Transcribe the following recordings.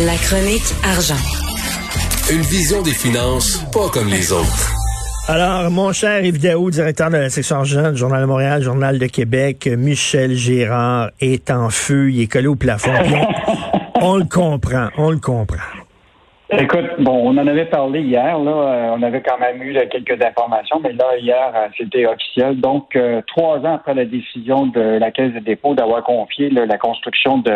La chronique argent. Une vision des finances pas comme les autres. Alors, mon cher Yves Daou, directeur de la section argent du Journal de Montréal, Journal de Québec, Michel Gérard est en feu, il est collé au plafond. on, on le comprend, on le comprend. Écoute, bon, on en avait parlé hier, là, euh, on avait quand même eu là, quelques informations, mais là, hier, euh, c'était officiel. Donc, euh, trois ans après la décision de la Caisse de dépôt d'avoir confié là, la construction de,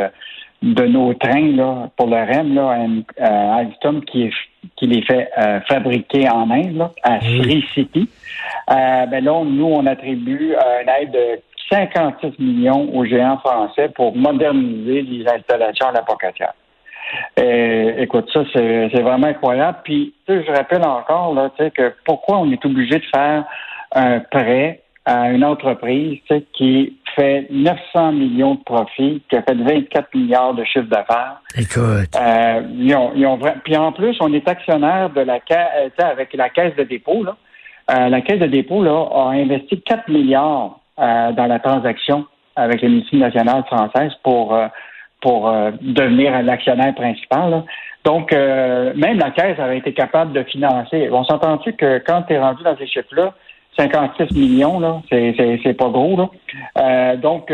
de nos trains là, pour le REM là, à, Alstom qui, est, qui les fait euh, fabriquer en Inde, là, à Free City, euh, ben là, nous, on attribue une aide de 56 millions aux géants français pour moderniser les installations à la Pocatière. Euh, écoute, ça, c'est vraiment incroyable. Puis, je rappelle encore, là, tu sais, que pourquoi on est obligé de faire un prêt à une entreprise qui fait 900 millions de profits, qui a fait 24 milliards de chiffre d'affaires. Écoute. Euh, ils ont, ils ont, puis en plus, on est actionnaire de la caisse, avec la caisse de dépôt. Là. Euh, la caisse de dépôt là, a investi 4 milliards euh, dans la transaction avec la médecine nationale française pour pour euh, devenir l'actionnaire principal. Donc, euh, même la Caisse avait été capable de financer. On s'entend-tu que quand tu es rendu dans ces chiffres-là, 56 millions, là, c'est pas gros. Là. Euh, donc,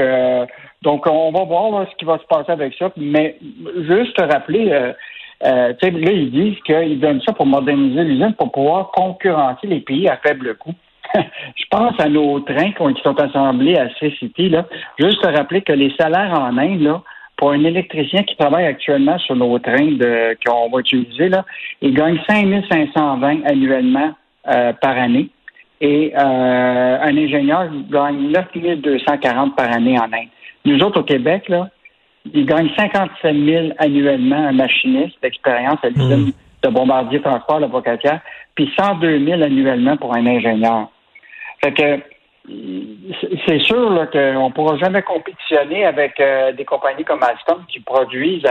donc, on va voir ce qui va se passer avec ça. Mais juste te rappeler, là, ils disent qu'ils donnent ça pour moderniser l'usine pour pouvoir concurrencer les pays à faible coût. Je pense à nos trains qui sont assemblés à C-City. Là. Juste te rappeler que les salaires en Inde, là, pour un électricien qui travaille actuellement sur nos trains de, qu'on va utiliser, là, il gagne 5520 annuellement euh, par année. Et euh, un ingénieur gagne 9240 par année en Inde. Nous autres, au Québec, là, il gagne 57 000 annuellement un machiniste d'expérience à l'usine mmh. de bombardier transport, l'avocatière, puis 102 000 annuellement pour un ingénieur. Fait que c'est sûr qu'on ne pourra jamais compétitionner avec euh, des compagnies comme Alstom qui produisent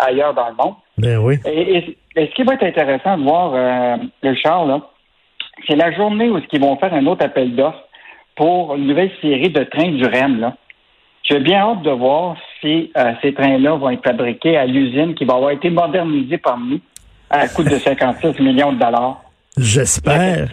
ailleurs dans le monde. Ben oui. Et, ce qui va être intéressant de voir, euh, le Charles, c'est la journée où ils vont faire un autre appel d'offres pour une nouvelle série de trains du REM. Là. J'ai bien hâte de voir si euh, ces trains-là vont être fabriqués à l'usine qui va avoir été modernisée par nous à coût de 56 millions de dollars. J'espère.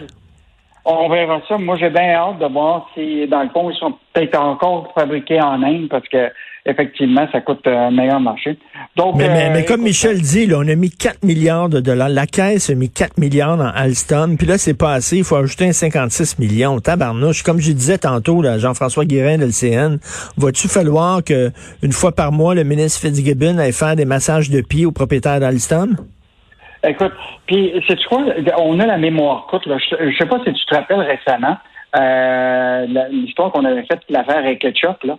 On verra ça. Moi, j'ai bien hâte de voir si, dans le fond, ils sont peut-être encore fabriqués en Inde parce que effectivement, ça coûte un meilleur marché. Donc, mais, mais, euh, comme Michel dit, là, on a mis 4 milliards de dollars. La caisse a mis 4 milliards dans Alstom. Puis là, c'est pas assez. Il faut ajouter un 56 millions. Tabarnouche. Comme je disais tantôt, Jean-François Guérin de l'CN, va-tu falloir que une fois par mois, le ministre Fitzgibbon aille faire des massages de pied aux propriétaires d'Alstom? Écoute, puis c'est quoi? On a la mémoire courte. Je, ne sais pas si tu te rappelles récemment euh, l'histoire qu'on avait faite l'affaire avec Ketchup. Là.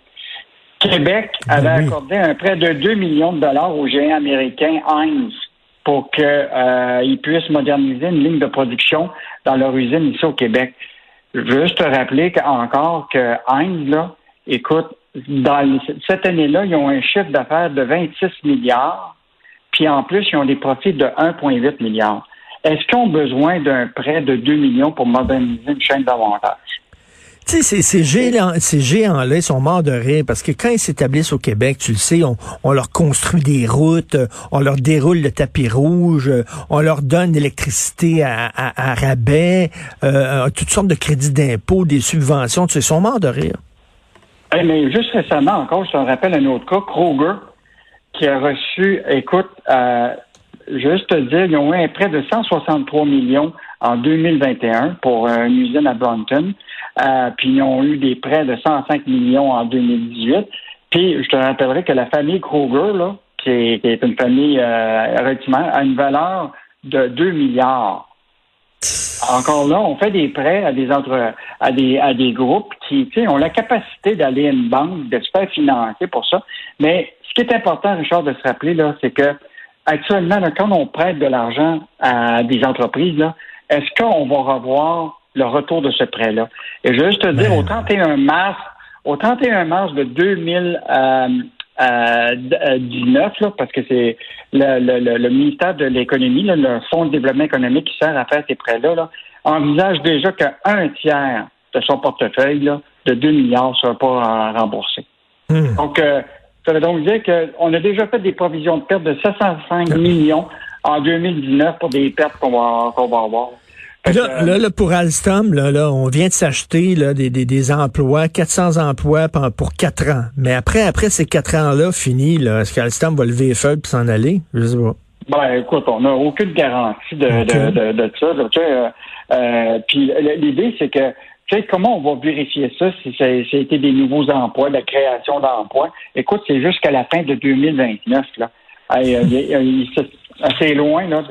Québec ben avait accordé un prêt de 2 millions de dollars au géant américain Heinz pour qu'ils euh, puissent moderniser une ligne de production dans leur usine ici au Québec. Juste te rappeler encore que Heinz, là, écoute, dans cette année-là, ils ont un chiffre d'affaires de 26 milliards puis en plus, ils ont des profits de 1,8 milliard. Est-ce qu'ils ont besoin d'un prêt de 2 millions pour moderniser une chaîne d'avantage? Tu sais, ces, géants, ces géants-là, ils sont morts de rire parce que quand ils s'établissent au Québec, tu le sais, on, leur construit des routes, on leur déroule le tapis rouge, on leur donne l'électricité à, rabais, euh, toutes sortes de crédits d'impôt, des subventions. Tu sais, ils sont morts de rire. mais juste récemment encore, je te rappelle un autre cas, Kroger, qui a reçu, écoute, euh, juste te dire, ils ont eu un prêt de 163 millions en 2021 pour une usine à Brompton. Euh, puis ils ont eu des prêts de 105 millions en 2018. Puis je te rappellerai que la famille Kroger, là, qui est, une famille euh, a une valeur de 2 milliards. Encore là, on fait des prêts à des à des à des groupes qui ont la capacité d'aller à une banque, de se faire financer pour ça. Mais qui est important, Richard, de se rappeler, là, c'est que actuellement, quand on prête de l'argent à des entreprises, là, est-ce qu'on va revoir le retour de ce prêt-là? Et je veux juste te dire, au 31 mars, au 31 mars de 2019, là, parce que c'est le, ministère de l'économie, le Fonds de développement économique qui sert à faire ces prêts-là, là, envisage déjà qu'un tiers de son portefeuille là, de 2 milliards ne sera pas remboursé. Hmm. Donc, euh, ça veut donc dire qu'on a déjà fait des provisions de perte de 705 millions en 2019 pour des pertes qu'on va, va avoir. Là, là, pour Alstom, là, là, on vient de s'acheter des, des, des, emplois, 400 emplois pour 4 ans. Mais après, après ces 4 ans-là, fini, là, est-ce qu'Alstom va lever les feuilles pour s'en aller? Je sais pas. Ben, écoute, on n'a aucune garantie de, de, de, de, ça. Tu sais, euh, euh puis l'idée, c'est que tu sais, comment on va vérifier ça si ça, a été des nouveaux emplois, la création d'emplois? Écoute, c'est jusqu'à la fin de 2029. Là. C'est loin, là.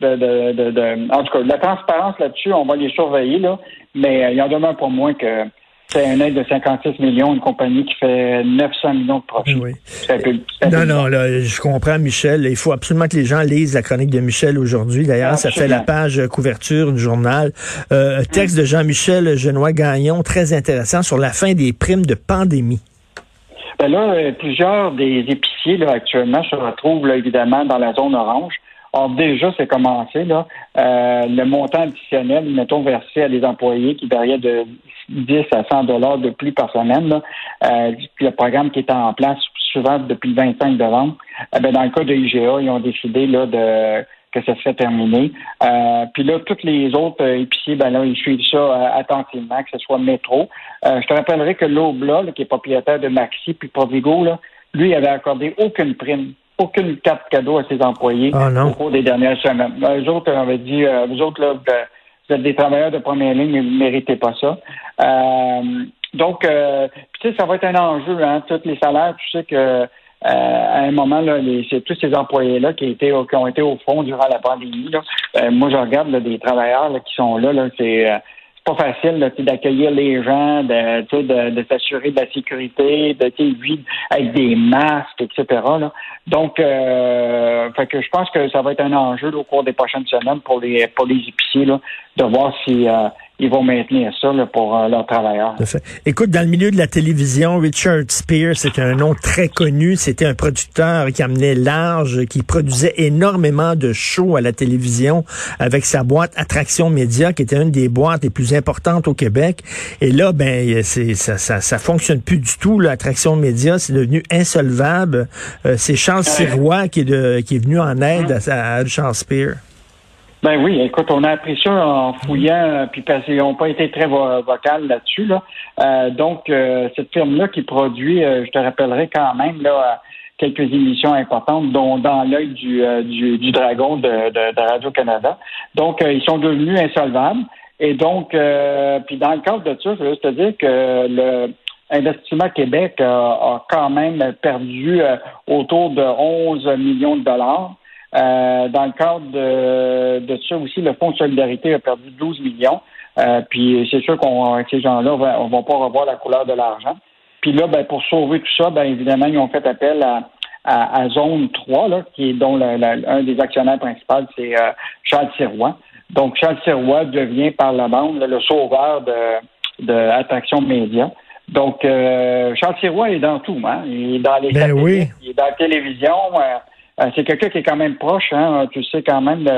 De, de, de, en tout cas, la transparence là-dessus, on va les surveiller, là, mais euh, il y en demeure pour moins que c'est un aide de 56 millions, une compagnie qui fait 900 millions de profits. Oui. non, non, là, je comprends, Michel. Il faut absolument que les gens lisent la chronique de Michel aujourd'hui. D'ailleurs, ça fait la page couverture du journal. Euh, texte de Jean-Michel Genois-Gagnon, très intéressant, sur la fin des primes de pandémie. Ben là, euh, plusieurs des épiciers là, actuellement se retrouvent là, évidemment dans la zone orange. Or, déjà, c'est commencé, là. Euh, le montant additionnel, mettons, versé à des employés qui variait de 10 à 100 dollars de plus par semaine, là. Euh, le programme qui était en place souvent depuis le 25 novembre, eh ben, dans le cas de IGA, ils ont décidé là, de que ça serait terminé. Euh, puis là, tous les autres épiciers, ben là, ils suivent ça attentivement, que ce soit Métro. je te rappellerai que l'Obla, qui est propriétaire de Maxi puis Provigo, là, lui, avait accordé aucune prime aucune carte cadeau à ses employés ah, au cours des dernières semaines. Les autres, on avait dit, euh, vous autres, là, vous êtes des travailleurs de première ligne, mais vous ne méritez pas ça. Euh, donc, euh, tu sais, ça va être un enjeu, hein, tous les salaires, tu sais que à un moment, là, c'est tous ces employés-là qui, ont été au fond durant la pandémie. Là. moi, je regarde des travailleurs qui sont là, là c'est pas facile d'accueillir les gens, de, s'assurer de la sécurité, de vivre avec des masques, etc. Donc, euh, je pense que ça va être un enjeu au cours des prochaines semaines pour les épiciers de voir si euh, ils vont maintenir ça pour euh, leurs travailleurs. Écoute, dans le milieu de la télévision, Richard Spears, c'était un nom très connu. C'était un producteur qui amenait large, qui produisait énormément de shows à la télévision avec sa boîte Attraction Média, qui était une des boîtes les plus importantes au Québec. Et là, ben, c'est ça, ça, ça fonctionne plus du tout. L'Attraction Média, c'est devenu insolvable. Euh, c'est Charles Sirois qui est, de, qui est venu en aide à, à Richard Spears. Ben oui, écoute, on a appris ça en fouillant, euh, puis parce qu'ils n'ont pas été très vocal là-dessus. Là. Euh, donc, euh, cette firme-là qui produit, je te rappellerai quand même là, quelques émissions importantes, dont dans l'œil du, du, dragon de, de, Radio-Canada. Donc, ils sont devenus insolvables. Et donc, puis dans le cadre de ça, je veux juste te dire que le Investissement Québec a quand même perdu autour de 11 millions de dollars. Euh, dans le cadre de, de, ça aussi, le Fonds de solidarité a perdu 12 millions. Euh, puis c'est sûr qu'on ces gens-là ne vont pas revoir la couleur de l'argent. Puis là, ben, pour sauver tout ça, ben, évidemment, ils ont fait appel à, à, Zone 3, là, qui est dont un des actionnaires principaux, c'est euh, Charles Sirois. Donc, Charles Sirois devient par la bande le sauveur de, de Attraction Média. Donc, Charles Sirois est dans tout, hein? Il est dans les ben oui. il est dans la télévision, euh, c'est quelqu'un qui est quand même proche, hein, tu sais, quand même,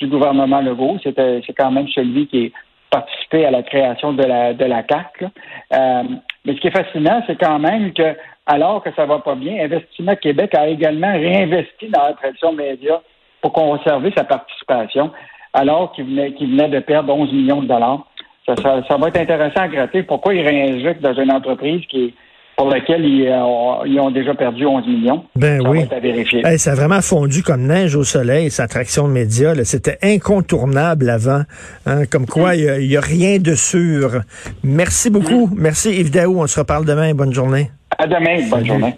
du gouvernement Legault. C'est quand même celui qui a participé à la création de la, de. Euh, mais ce qui est fascinant, c'est quand même que, alors que ça va pas bien, Investissement Québec a également réinvesti dans la tradition média pour conserver sa participation, alors qu'il venait, qu'il venait de perdre 11 millions de dollars. Ça, ça, va être intéressant à gratter. Pourquoi il réinjecte dans une entreprise qui est pour lequel euh, ils, ont déjà perdu 11 millions. Ben ça oui. À vérifier. ça a vraiment fondu comme neige au soleil, cette attraction de médias. C'était incontournable avant. Hein, comme quoi, il n'y a, rien de sûr. Merci beaucoup. Merci Yves Daou. On se reparle demain. Bonne journée. À demain. Bonne journée.